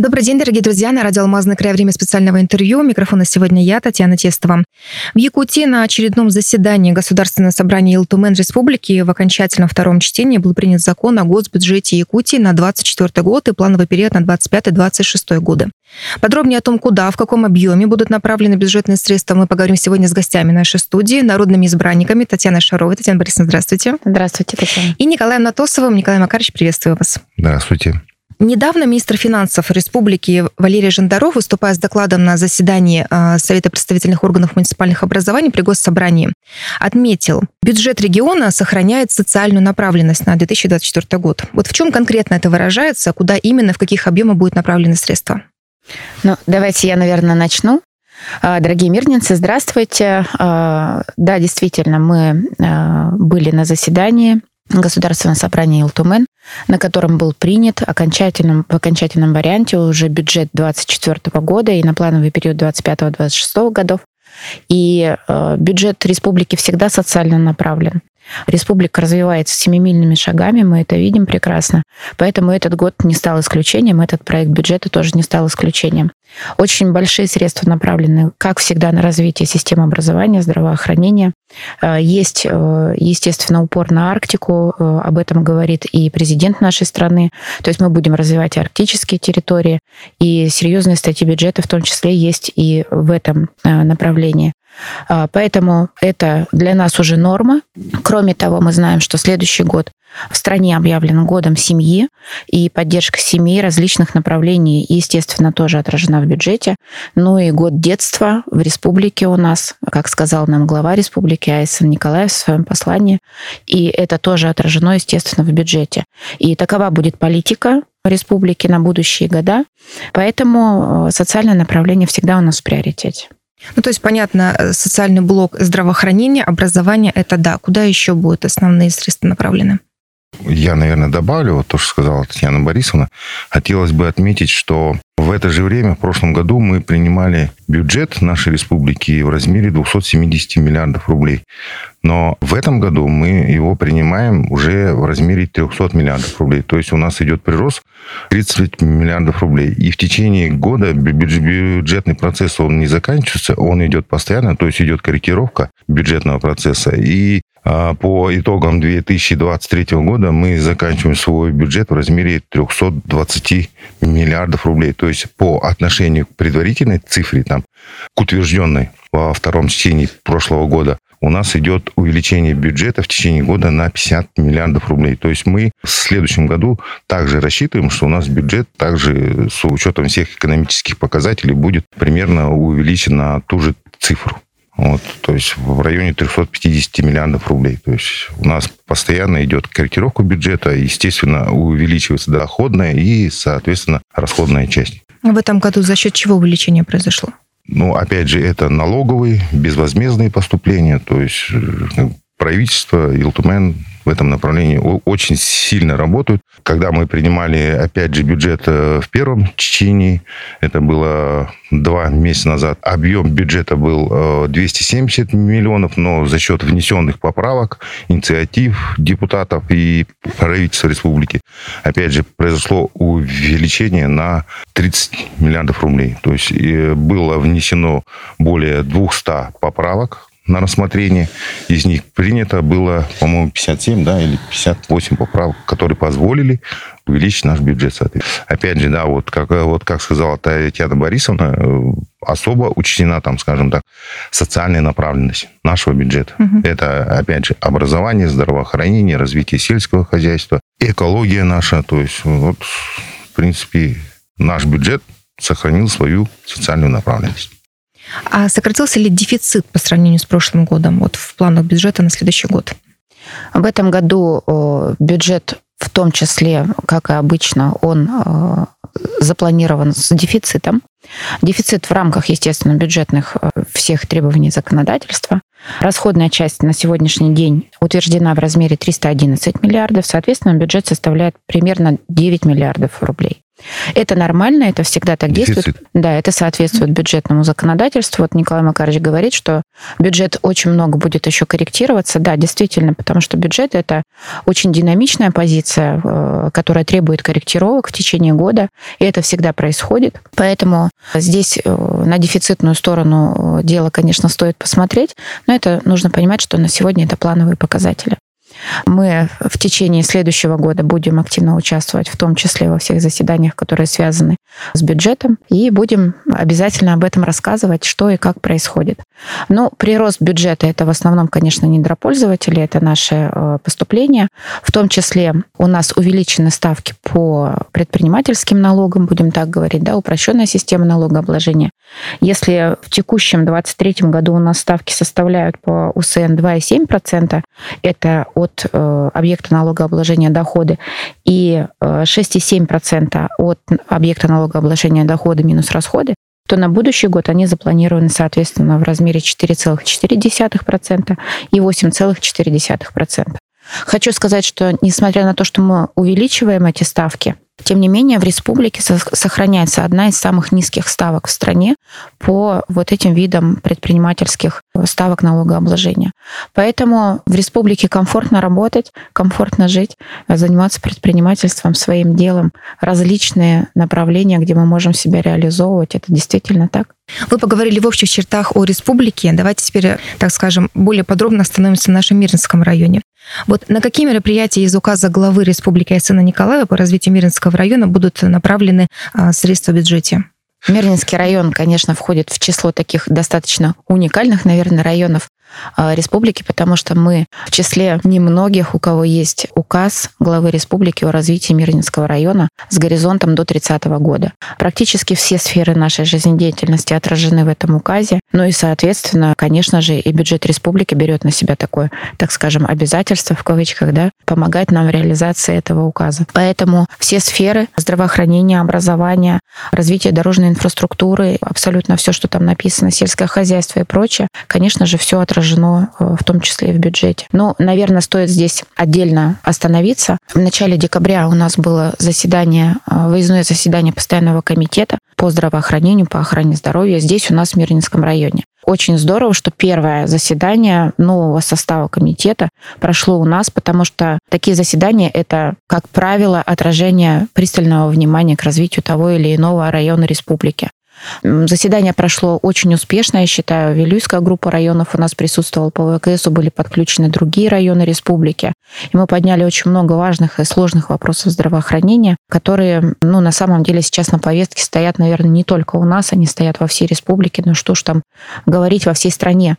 Добрый день, дорогие друзья. На радио «Алмазный край» время специального интервью. Микрофона сегодня я, Татьяна Тестова. В Якутии на очередном заседании Государственного собрания Илтумен Республики в окончательном втором чтении был принят закон о госбюджете Якутии на 24 год и плановый период на 25-26 годы. Подробнее о том, куда, в каком объеме будут направлены бюджетные средства, мы поговорим сегодня с гостями нашей студии, народными избранниками Татьяна Шарова. Татьяна Борисовна, здравствуйте. Здравствуйте, Татьяна. И Николаем Натосовым. Николай Макарович, приветствую вас. Здравствуйте. Недавно министр финансов республики Валерий Жандаров, выступая с докладом на заседании а, Совета представительных органов муниципальных образований при Госсобрании, отметил, бюджет региона сохраняет социальную направленность на 2024 год. Вот в чем конкретно это выражается, куда именно, в каких объемах будут направлены средства? Ну, давайте я, наверное, начну. А, дорогие мирницы, здравствуйте. А, да, действительно, мы были на заседании Государственного собрания Илтумен, на котором был принят окончательном, в окончательном варианте уже бюджет 2024 года и на плановый период 2025-2026 годов. И э, бюджет республики всегда социально направлен. Республика развивается семимильными шагами, мы это видим прекрасно. Поэтому этот год не стал исключением, этот проект бюджета тоже не стал исключением. Очень большие средства направлены, как всегда, на развитие системы образования, здравоохранения. Э, есть, э, естественно, упор на Арктику, э, об этом говорит и президент нашей страны. То есть мы будем развивать арктические территории, и серьезные статьи бюджета в том числе есть и в этом направлении. А, поэтому это для нас уже норма. Кроме того, мы знаем, что следующий год в стране объявлен годом семьи, и поддержка семей различных направлений, естественно, тоже отражена в бюджете. Ну и год детства в республике у нас, как сказал нам глава республики Айсен Николаев в своем послании, и это тоже отражено, естественно, в бюджете. И такова будет политика республики на будущие года, поэтому э, социальное направление всегда у нас в приоритете. Ну, то есть, понятно, э, социальный блок здравоохранения, образование, это да. Куда еще будут основные средства направлены? Я, наверное, добавлю вот то, что сказала Татьяна Борисовна. Хотелось бы отметить, что в это же время, в прошлом году, мы принимали бюджет нашей республики в размере 270 миллиардов рублей. Но в этом году мы его принимаем уже в размере 300 миллиардов рублей. То есть у нас идет прирост 30 миллиардов рублей. И в течение года бюджетный процесс, он не заканчивается, он идет постоянно, то есть идет корректировка бюджетного процесса. И а, по итогам 2023 года мы заканчиваем свой бюджет в размере 320 миллиардов рублей. То есть по отношению к предварительной цифре, там, к утвержденной во втором чтении прошлого года, у нас идет увеличение бюджета в течение года на 50 миллиардов рублей. То есть мы в следующем году также рассчитываем, что у нас бюджет также с учетом всех экономических показателей будет примерно увеличен на ту же цифру. Вот, то есть в районе 350 миллиардов рублей. То есть у нас постоянно идет корректировка бюджета, естественно, увеличивается доходная и, соответственно, расходная часть. В этом году за счет чего увеличение произошло? Ну, опять же, это налоговые, безвозмездные поступления, то есть э, правительство, Илтумен в этом направлении очень сильно работают. Когда мы принимали, опять же, бюджет э, в первом чтении, это было два месяца назад, объем бюджета был 270 э, миллионов, но за счет внесенных поправок, инициатив депутатов и правительства республики, опять же, произошло увеличение на 30 миллиардов рублей. То есть было внесено более 200 поправок на рассмотрение. Из них принято было, по-моему, 57 да, или 58 поправок, которые позволили увеличить наш бюджет. Опять же, да, вот как, вот как сказала Татьяна Борисовна, э, особо учтена, там, скажем так, социальная направленность нашего бюджета. Угу. Это, опять же, образование, здравоохранение, развитие сельского хозяйства, экология наша. То есть, вот, в принципе, наш бюджет сохранил свою социальную направленность. А сократился ли дефицит по сравнению с прошлым годом вот в планах бюджета на следующий год? В этом году бюджет в том числе, как и обычно, он запланирован с дефицитом. Дефицит в рамках, естественно, бюджетных всех требований законодательства. Расходная часть на сегодняшний день утверждена в размере 311 миллиардов. Соответственно, бюджет составляет примерно 9 миллиардов рублей. Это нормально, это всегда так Дефицит. действует. Да, это соответствует бюджетному законодательству. Вот Николай Макарович говорит, что бюджет очень много будет еще корректироваться. Да, действительно, потому что бюджет это очень динамичная позиция, э, которая требует корректировок в течение года, и это всегда происходит. Поэтому здесь э, на дефицитную сторону э, дела, конечно, стоит посмотреть, но это нужно понимать, что на сегодня это плановые показатели. Мы в течение следующего года будем активно участвовать, в том числе во всех заседаниях, которые связаны с бюджетом, и будем обязательно об этом рассказывать, что и как происходит. Но прирост бюджета это в основном, конечно, недропользователи, это наши э, поступления. В том числе у нас увеличены ставки по предпринимательским налогам, будем так говорить, да, упрощенная система налогообложения. Если в текущем 2023 году у нас ставки составляют по УСН 2,7%, это от э, объекта налогообложения доходы, и э, 6,7% от объекта налогообложения дохода минус расходы, то на будущий год они запланированы, соответственно, в размере 4,4% и 8,4%. Хочу сказать, что несмотря на то, что мы увеличиваем эти ставки, тем не менее, в республике сохраняется одна из самых низких ставок в стране по вот этим видам предпринимательских ставок налогообложения. Поэтому в республике комфортно работать, комфортно жить, заниматься предпринимательством, своим делом, различные направления, где мы можем себя реализовывать. Это действительно так. Вы поговорили в общих чертах о республике. Давайте теперь, так скажем, более подробно остановимся в нашем Мирнинском районе. Вот на какие мероприятия из указа главы Республики Айсена Николаева по развитию Мирнинского района будут направлены а, средства в бюджете? Мирнинский район, конечно, входит в число таких достаточно уникальных, наверное, районов республики, потому что мы в числе немногих, у кого есть указ главы республики о развитии Мирнинского района с горизонтом до 30 года. Практически все сферы нашей жизнедеятельности отражены в этом указе. Ну и, соответственно, конечно же, и бюджет республики берет на себя такое, так скажем, обязательство в кавычках, да, помогать нам в реализации этого указа. Поэтому все сферы здравоохранения, образования, развития дорожной инфраструктуры, абсолютно все, что там написано, сельское хозяйство и прочее, конечно же, все отражено отражено э, в том числе и в бюджете. Но, наверное, стоит здесь отдельно остановиться. В начале декабря у нас было заседание, э, выездное заседание постоянного комитета по здравоохранению, по охране здоровья здесь у нас в Мирнинском районе. Очень здорово, что первое заседание нового состава комитета прошло у нас, потому что такие заседания — это, как правило, отражение пристального внимания к развитию того или иного района республики. Заседание прошло очень успешно, я считаю. Вилюйская группа районов у нас присутствовала по ВКСу, были подключены другие районы республики. И мы подняли очень много важных и сложных вопросов здравоохранения, которые, ну, на самом деле сейчас на повестке стоят, наверное, не только у нас, они стоят во всей республике. Ну, что ж там говорить во всей стране.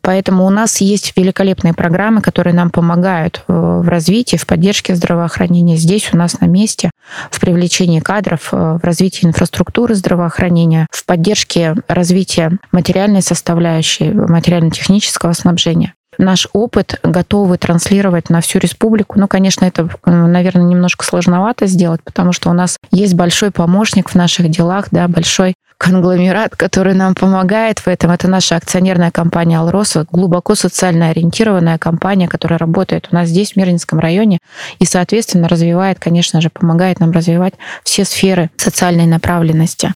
Поэтому у нас есть великолепные программы, которые нам помогают э, в развитии, в поддержке здравоохранения здесь у нас на месте, в привлечении кадров, э, в развитии инфраструктуры здравоохранения, в поддержке развития материальной составляющей, материально-технического снабжения наш опыт готовы транслировать на всю республику. Ну, конечно, это, э, наверное, немножко сложновато сделать, потому что у нас есть большой помощник в наших делах, да, большой конгломерат, который нам помогает в этом. Это наша акционерная компания «Алроса», глубоко социально ориентированная компания, которая работает у нас здесь, в Мирнинском районе, и, соответственно, развивает, конечно же, помогает нам развивать все сферы социальной направленности.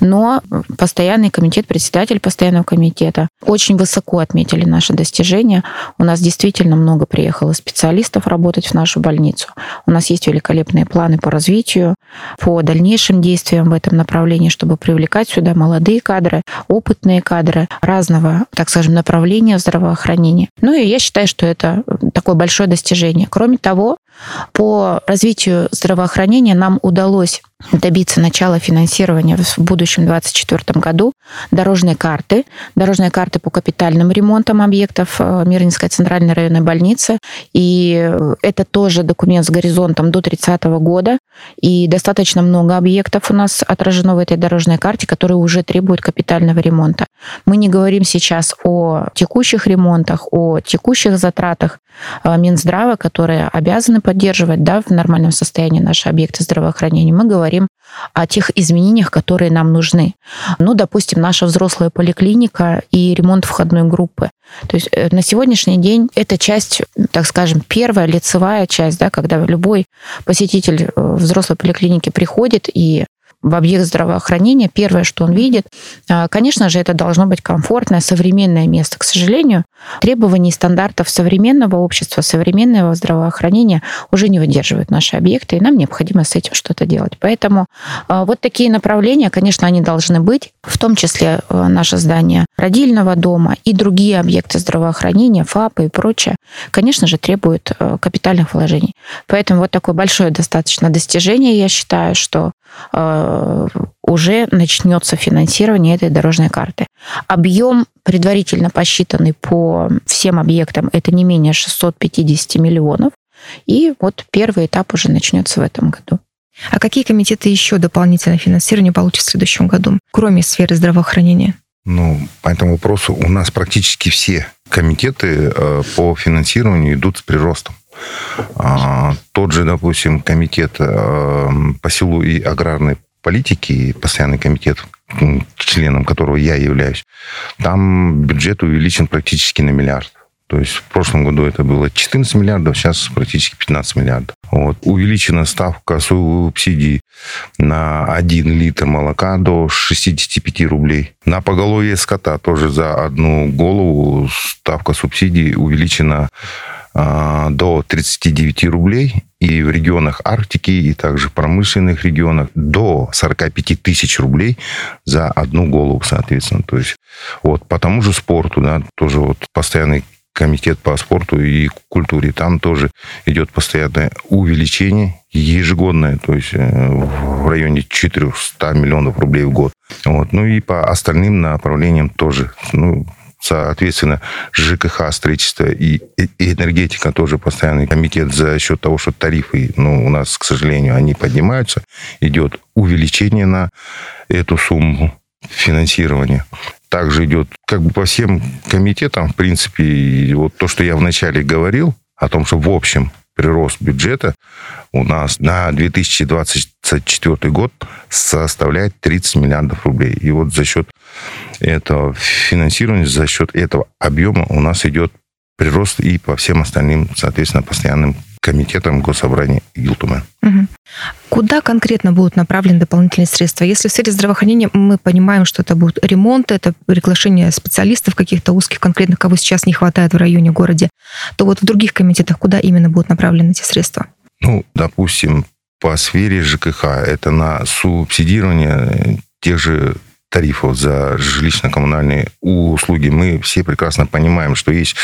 Но постоянный комитет, председатель постоянного комитета очень высоко отметили наши достижения. У нас действительно много приехало специалистов работать в нашу больницу. У нас есть великолепные планы по развитию, по дальнейшим действиям в этом направлении, чтобы привлекать сюда молодые кадры, опытные кадры разного, так скажем, направления здравоохранения. Ну и я считаю, что это такое большое достижение. Кроме того, по развитию здравоохранения нам удалось добиться начала финансирования в будущем 2024 году дорожной карты, дорожные карты по капитальным ремонтам объектов э, Мирнинской центральной районной больницы. И это тоже документ с горизонтом до 30 года. И достаточно много объектов у нас отражено в этой дорожной карте, которые уже требуют капитального ремонта. Мы не говорим сейчас о текущих ремонтах, о текущих затратах. Э, Минздрава, которые обязаны поддерживать да, в нормальном состоянии наши объекты здравоохранения, мы говорим о тех изменениях, которые нам нужны. Ну, допустим, наша взрослая поликлиника и ремонт входной группы. То есть э, на сегодняшний день это часть, так скажем, первая лицевая часть, да, когда любой посетитель э, взрослой поликлиники приходит и в объект здравоохранения, первое, что он видит, а, конечно же, это должно быть комфортное, современное место. К сожалению, требований стандартов современного общества, современного здравоохранения уже не выдерживают наши объекты, и нам необходимо с этим что-то делать. Поэтому а, вот такие направления, конечно, они должны быть, в том числе а, наше здание родильного дома и другие объекты здравоохранения, ФАПы и прочее, конечно же, требуют капитальных вложений. Поэтому вот такое большое достаточно достижение, я считаю, что уже начнется финансирование этой дорожной карты. Объем предварительно посчитанный по всем объектам это не менее 650 миллионов. И вот первый этап уже начнется в этом году. А какие комитеты еще дополнительное финансирование получат в следующем году, кроме сферы здравоохранения? Ну, по этому вопросу у нас практически все комитеты э, по финансированию идут с приростом. А, тот же, допустим, комитет э, по селу и аграрной политики, постоянный комитет, членом которого я являюсь, там бюджет увеличен практически на миллиард. То есть в прошлом году это было 14 миллиардов, сейчас практически 15 миллиардов. Вот. Увеличена ставка субсидий на 1 литр молока до 65 рублей. На поголовье скота тоже за одну голову ставка субсидий увеличена до 39 рублей, и в регионах Арктики, и также в промышленных регионах до 45 тысяч рублей за одну голову, соответственно. То есть вот по тому же спорту, да, тоже вот постоянный комитет по спорту и культуре, там тоже идет постоянное увеличение ежегодное, то есть э, в районе 400 миллионов рублей в год. Вот. Ну и по остальным направлениям тоже. Ну, Соответственно, ЖКХ, строительство и, и энергетика тоже постоянный комитет за счет того, что тарифы, ну, у нас, к сожалению, они поднимаются, идет увеличение на эту сумму финансирования. Также идет как бы по всем комитетам, в принципе, вот то, что я вначале говорил, о том, что в общем прирост бюджета у нас на 2024 год составляет 30 миллиардов рублей. И вот за счет этого финансирования, за счет этого объема у нас идет прирост и по всем остальным, соответственно, постоянным комитетам госсобрания Гилтума. Угу. Куда конкретно будут направлены дополнительные средства? Если в сфере здравоохранения мы понимаем, что это будет ремонт, это приглашение специалистов каких-то узких конкретных, кого сейчас не хватает в районе, городе, то вот в других комитетах куда именно будут направлены эти средства? Ну, допустим, по сфере ЖКХ это на субсидирование тех же тарифов за жилищно-коммунальные услуги. Мы все прекрасно понимаем, что есть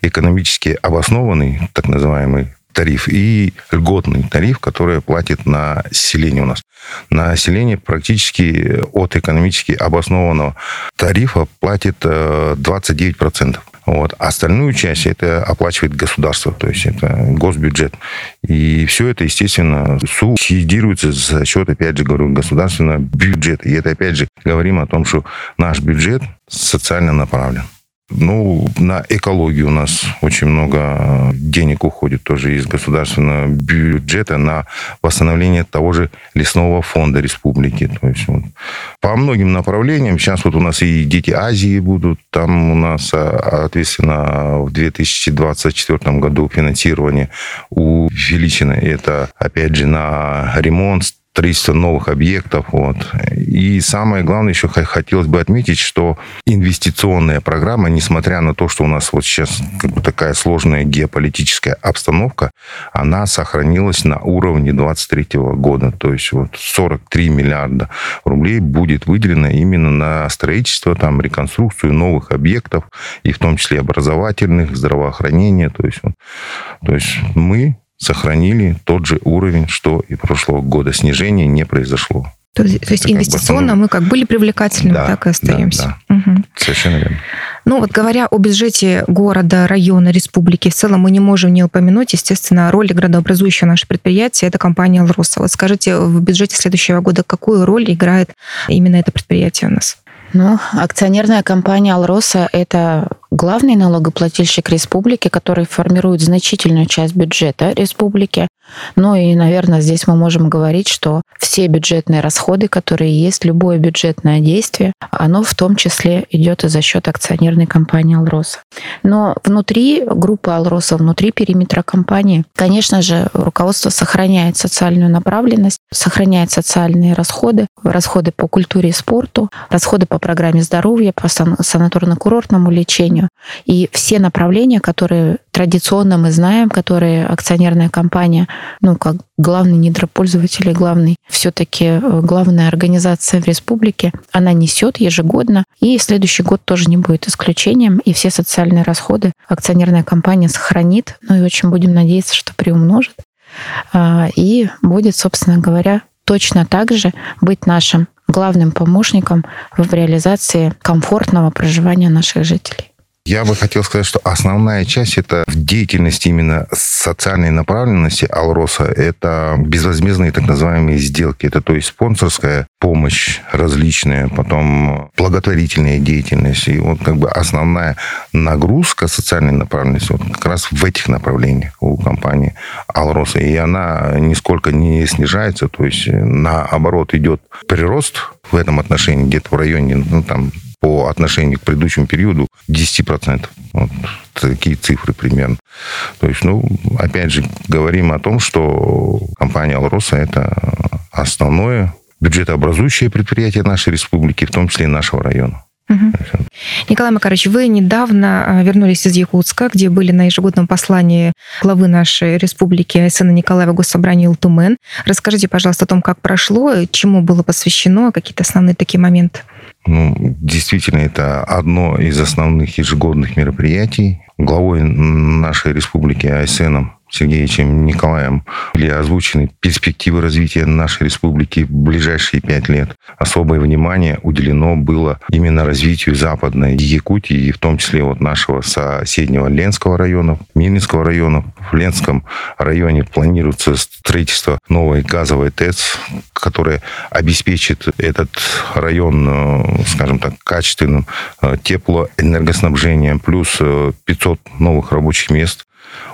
экономически обоснованный, так называемый тариф и льготный тариф, который платит население у нас. Население практически от экономически обоснованного тарифа платит 29%. Э, вот. Остальную часть это оплачивает государство, то есть это госбюджет. И все это, естественно, субсидируется за счет, опять же, говорю, государственного бюджета. И это, опять же, говорим о том, что наш бюджет социально направлен. Ну, на экологию у нас очень много денег уходит тоже из государственного бюджета на восстановление того же лесного фонда республики. То есть вот, по многим направлениям. Сейчас вот у нас и дети Азии будут. Там у нас, а, соответственно, в 2024 году финансирование увеличено. Это, опять же, на ремонт строительство новых объектов. Вот. И самое главное, еще хотелось бы отметить, что инвестиционная программа, несмотря на то, что у нас вот сейчас как бы такая сложная геополитическая обстановка, она сохранилась на уровне 2023 года. То есть вот 43 миллиарда рублей будет выделено именно на строительство, там, реконструкцию новых объектов, и в том числе образовательных, здравоохранения. То есть, вот, то есть мы сохранили тот же уровень, что и прошлого года. Снижения не произошло. То, то есть инвестиционно бы, мы как были привлекательными, да, так и остаемся. Да, да. Угу. Совершенно верно. Ну вот говоря о бюджете города, района, республики, в целом мы не можем не упомянуть, естественно, роль градообразующего наше предприятие, это компания «Алроса». Вот скажите, в бюджете следующего года какую роль играет именно это предприятие у нас? Ну, акционерная компания «Алроса» — это главный налогоплательщик республики, который формирует значительную часть бюджета республики. Ну и, наверное, здесь мы можем говорить, что все бюджетные расходы, которые есть, любое бюджетное действие, оно в том числе идет и за счет акционерной компании «Алроса». Но внутри группы «Алроса», внутри периметра компании, конечно же, руководство сохраняет социальную направленность, сохраняет социальные расходы, расходы по культуре и спорту, расходы по программе здоровья, по санаторно-курортному лечению. И все направления, которые традиционно мы знаем, которые акционерная компания, ну, как главный недропользователь и главный, все-таки э, главная организация в республике, она несет ежегодно, и следующий год тоже не будет исключением, и все социальные расходы акционерная компания сохранит, ну и очень будем надеяться, что приумножит, а, и будет, собственно говоря, точно так же быть нашим главным помощником в реализации комфортного проживания наших жителей. Я бы хотел сказать, что основная часть это в деятельности именно социальной направленности Алроса это безвозмездные так называемые сделки. Это то есть спонсорская помощь различная, потом благотворительная деятельность. И вот как бы основная нагрузка социальной направленности вот как раз в этих направлениях у компании Алроса. И она нисколько не снижается, то есть наоборот идет прирост в этом отношении где-то в районе ну, там, по отношению к предыдущему периоду 10%. Вот такие цифры примерно. То есть, ну, опять же, говорим о том, что компания «Алроса» — это основное бюджетообразующее предприятие нашей республики, в том числе и нашего района. Угу. Николай Макарович, вы недавно а, вернулись из Якутска, где были на ежегодном послании главы нашей республики Айсена Николаева Госсобрания Илтумен. Расскажите, пожалуйста, о том, как прошло, чему было посвящено, какие-то основные такие моменты. Ну, действительно, это одно из основных ежегодных мероприятий. Главой нашей республики Айсеном Сергеевичем Николаем были озвучены перспективы развития нашей республики в ближайшие пять лет. Особое внимание уделено было именно развитию Западной Якутии, и в том числе вот нашего соседнего Ленского района, Мирнинского района. В Ленском районе планируется строительство новой газовой ТЭЦ, которая обеспечит этот район, э, скажем так, качественным э, теплоэнергоснабжением, плюс 500 э, новых рабочих мест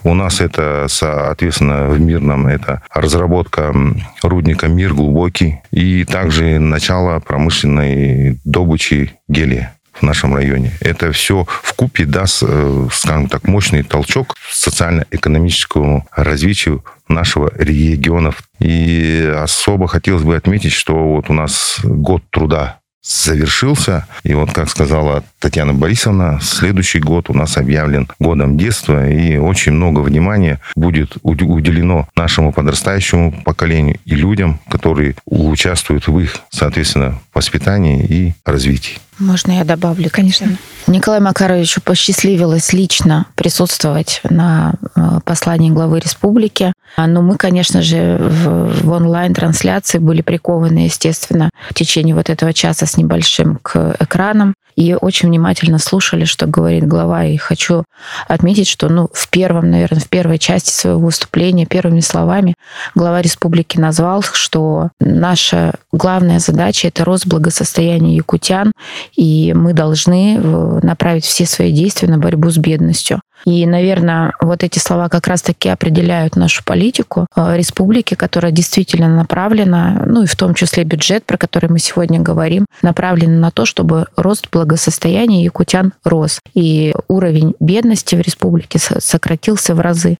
у нас это, соответственно, в Мирном это разработка рудника «Мир глубокий» и также начало промышленной добычи гелия в нашем районе. Это все в купе даст, э, скажем так, мощный толчок социально-экономическому развитию нашего региона. И особо хотелось бы отметить, что вот у нас год труда завершился. И вот, как сказала Татьяна Борисовна, следующий год у нас объявлен годом детства, и очень много внимания будет уделено нашему подрастающему поколению и людям, которые участвуют в их, соответственно, воспитании и развитии. Можно я добавлю? Конечно. Николай Макаровичу посчастливилось лично присутствовать на э, послании главы республики. Но мы, конечно же, в, в онлайн-трансляции были прикованы, естественно, в течение вот этого часа с небольшим к экранам и очень внимательно слушали, что говорит глава. И хочу отметить, что ну, в первом, наверное, в первой части своего выступления, первыми словами глава республики назвал, что наша главная задача — это рост благосостояния якутян, и мы должны э, направить все свои действия на борьбу с бедностью. И, наверное, вот эти слова как раз-таки определяют нашу политику э, республики, которая действительно направлена, ну и в том числе бюджет, про который мы сегодня говорим, направлен на то, чтобы рост благосостояния якутян рос. И уровень бедности в республике сократился в разы.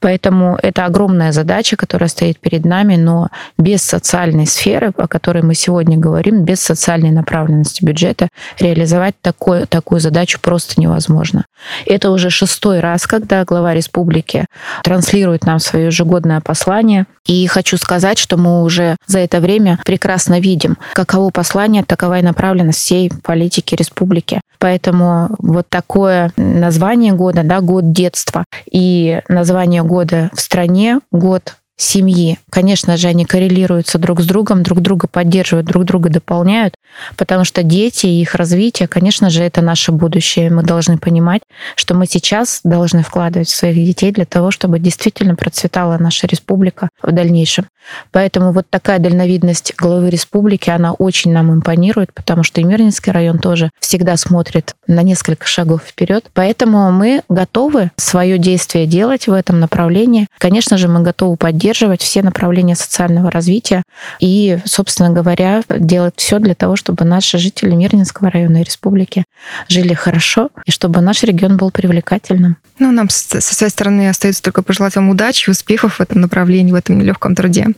Поэтому это огромная задача, которая стоит перед нами, но без социальной сферы, о которой мы сегодня говорим, без социальной направленности бюджета реализовать такое, такую задачу просто невозможно. Это уже шестой раз, когда глава республики транслирует нам свое ежегодное послание. И хочу сказать, что мы уже за это время прекрасно видим, каково послание, такова и направленность всей политики республики. Поэтому вот такое название года, да, год детства и название года в стране, год семьи. Конечно же, они коррелируются друг с другом, друг друга поддерживают, друг друга дополняют, потому что дети и их развитие, конечно же, это наше будущее. Мы должны понимать, что мы сейчас должны вкладывать в своих детей для того, чтобы действительно процветала наша республика в дальнейшем. Поэтому вот такая дальновидность главы республики, она очень нам импонирует, потому что Мирнинский район тоже всегда смотрит на несколько шагов вперед. Поэтому мы готовы свое действие делать в этом направлении. Конечно же, мы готовы поддерживать все направления социального развития и, собственно говоря, делать все для того, чтобы наши жители Мирнинского района и республики жили хорошо и чтобы наш регион был привлекательным. Ну, нам со своей стороны остается только пожелать вам удачи, успехов в этом направлении, в этом нелегком труде.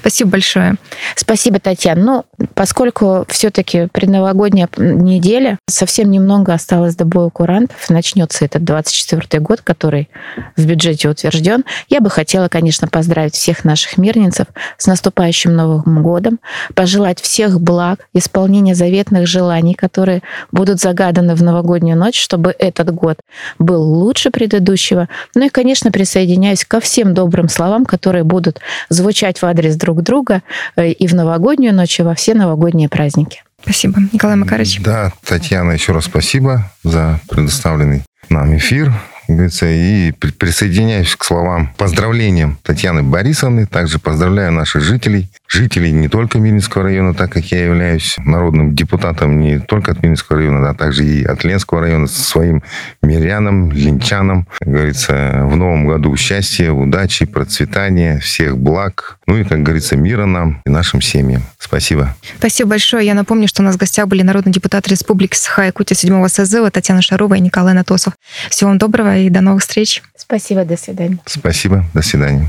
Спасибо большое. Спасибо, Татьяна. Ну, поскольку все-таки предновогодняя неделя, совсем немного осталось до боя курантов, начнется этот 24 год, который в бюджете утвержден, я бы хотела, конечно, поздравить всех наших мирнинцев с наступающим Новым годом, пожелать всех благ, исполнения заветных желаний, которые будут загаданы в новогоднюю ночь, чтобы этот год был лучше предыдущего. Ну и, конечно, присоединяюсь ко всем добрым словам, которые будут звучать в друг друга э, и в новогоднюю ночь, и во все новогодние праздники. Спасибо. Николай Макарович. Да, Татьяна, еще раз спасибо за предоставленный нам эфир говорится, и присоединяюсь к словам поздравлениям Татьяны Борисовны. Также поздравляю наших жителей, жителей не только Минского района, так как я являюсь народным депутатом не только от Минского района, а также и от Ленского района, со своим мирянам, линчанам. Как говорится, в новом году счастья, удачи, процветания, всех благ. Ну и, как говорится, мира нам и нашим семьям. Спасибо. Спасибо большое. Я напомню, что у нас в гостях были народные депутаты Республики Саха-Якутия 7 созыва Татьяна Шарова и Николай Натосов. Всего вам доброго и до новых встреч. Спасибо, до свидания. Спасибо, до свидания.